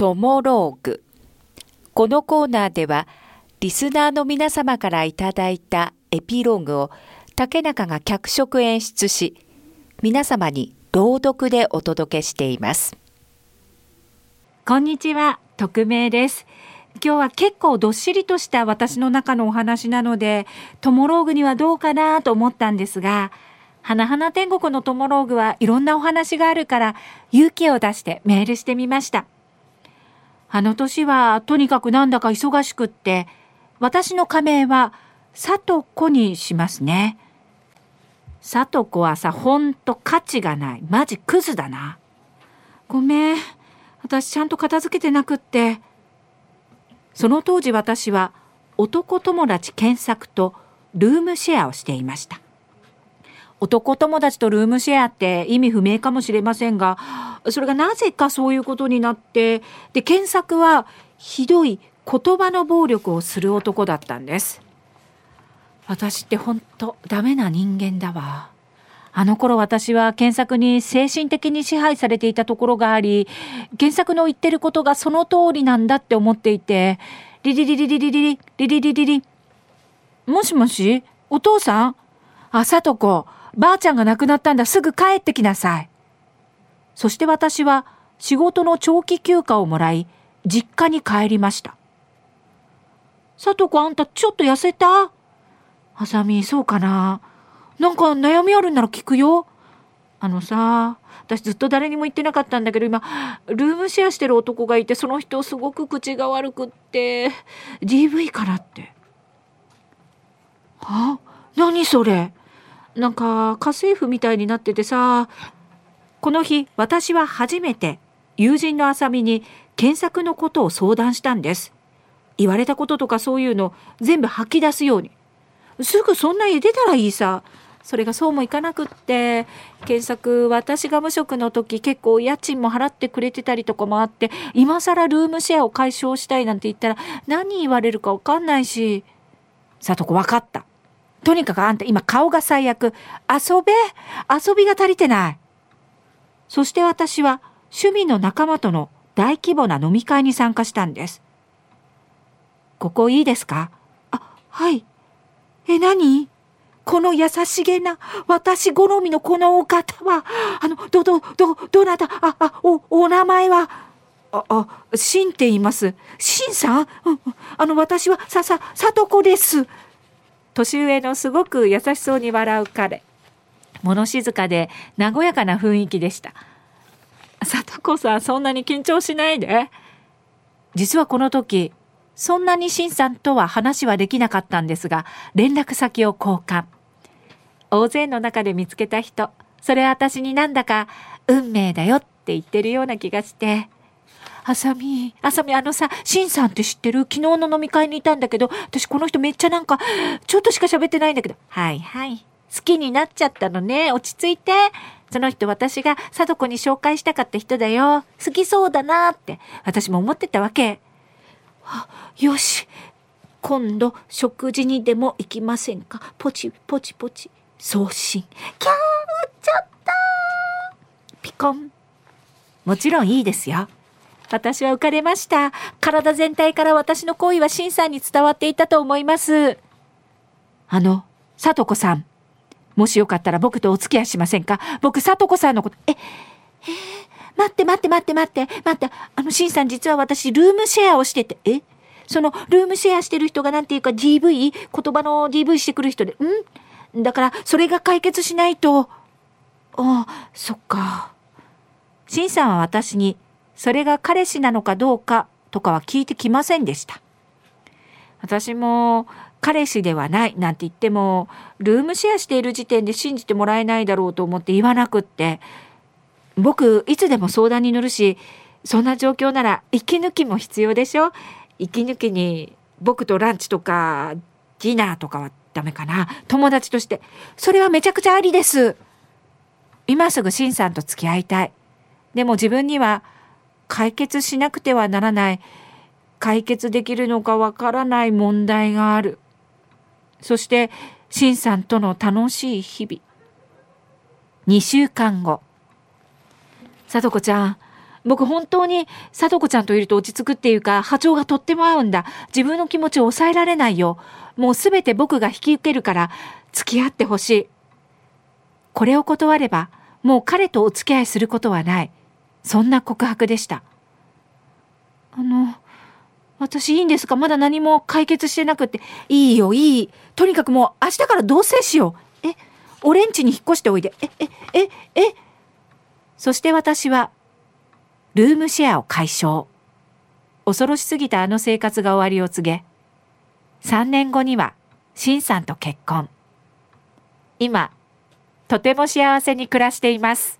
トモローグ。このコーナーではリスナーの皆様からいただいたエピローグを竹中が脚色演出し皆様に朗読でお届けしています。こんにちは匿名です。今日は結構どっしりとした私の中のお話なのでトモローグにはどうかなと思ったんですが花々天国のトモローグはいろんなお話があるから勇気を出してメールしてみました。あの年はとにかくなんだか忙しくって私の仮名はさとこにしますね。さとこはさ、ほんと価値がない。マジクズだな。ごめん。私ちゃんと片付けてなくって。その当時私は男友達検索とルームシェアをしていました。男友達とルームシェアって意味不明かもしれませんが、それがなぜかそういうことになって、で、検索はひどい言葉の暴力をする男だったんです。私って本当ダメな人間だわ。あの頃私は検索に精神的に支配されていたところがあり、検索の言ってることがその通りなんだって思っていて、リリリリリリリリリリリリリもしもしお父さんあ、さとこ。ばあちゃんが亡くなったんだ。すぐ帰ってきなさい。そして私は仕事の長期休暇をもらい、実家に帰りました。さとこあんたちょっと痩せた？あさみ、そうかななんか悩みあるんなら聞くよ。あのさ、私ずっと誰にも言ってなかったんだけど今、ルームシェアしてる男がいて、その人すごく口が悪くって、DV かなって。は？何それ？なんか家政婦みたいになっててさこの日私は初めて友人のあさみに検索のことを相談したんです。言われたこととかそういうの全部吐き出すように。すぐそんな家出たらいいさ。それがそうもいかなくって検索私が無職の時結構家賃も払ってくれてたりとかもあって今更ルームシェアを解消したいなんて言ったら何言われるか分かんないし。さとこ分かった。とにかくあんた今顔が最悪。遊べ？遊びが足りてない。そして私は趣味の仲間との大規模な飲み会に参加したんです。ここいいですか？あ、はい。え、何？この優しげな私好みのこのお方は、あの、ど、ど、ど、どなた、あ、あ、お、お名前は、あ、あ、シンって言います。シンさん、うん、あの、私は、さ、さ、さとこです。年上のすごく優しそうに笑う彼。物静かで和やかな雰囲気でした。里子さんそんなに緊張しないで。実はこの時そんなに新さんとは話はできなかったんですが連絡先を交換。大勢の中で見つけた人。それは私になんだか運命だよって言ってるような気がして。あさみ、あさみ、あのさ、しんさんって知ってる？昨日の飲み会にいたんだけど、私この人めっちゃなんか、ちょっとしか喋ってないんだけど。はいはい。好きになっちゃったのね。落ち着いて。その人私が貞子に紹介したかった人だよ。好きそうだなって、私も思ってたわけ。あ、よし。今度、食事にでも行きませんか？ポチポチポチ。送信。キャー、売っちゃったピコン。もちろんいいですよ。私は浮かれました。体全体から私の行為はシンさんに伝わっていたと思います。あの、さとこさん。もしよかったら僕とお付き合いしませんか？僕、さとこさんのこと、え、え、待って待って待って待って、待って、あの、シンさん実は私、ルームシェアをしてて、え？その、ルームシェアしてる人がなんていうか DV? 言葉の DV してくる人で、ん？だから、それが解決しないと。ああ、そっか。シンさんは私に、それが彼氏なのかどうかとかは聞いてきませんでした。私も彼氏ではないなんて言ってもルームシェアしている時点で信じてもらえないだろうと思って言わなくって僕いつでも相談に乗るしそんな状況なら息抜きも必要でしょ？息抜きに僕とランチとかディナーとかはダメかな？友達として。それはめちゃくちゃありです。今すぐシンさんと付き合いたい。でも自分には解決しなくてはならない解決できるのかわからない問題があるそしてしんさんとの楽しい日々2週間後さとこちゃん僕本当に貞子ちゃんといると落ち着くっていうか波長がとっても合うんだ。自分の気持ちを抑えられないよ。もうすべて僕が引き受けるから付き合ってほしい。これを断ればもう彼とお付き合いすることはない。そんな告白でした。あの、私いいんですか？まだ何も解決してなくて。いいよ、いい。とにかくもう明日から同棲しよう。え、俺ん家に引っ越しておいで。え、え、え、え。そして私はルームシェアを解消。恐ろしすぎたあの生活が終わりを告げ、3年後には、シンさんと結婚。今、とても幸せに暮らしています。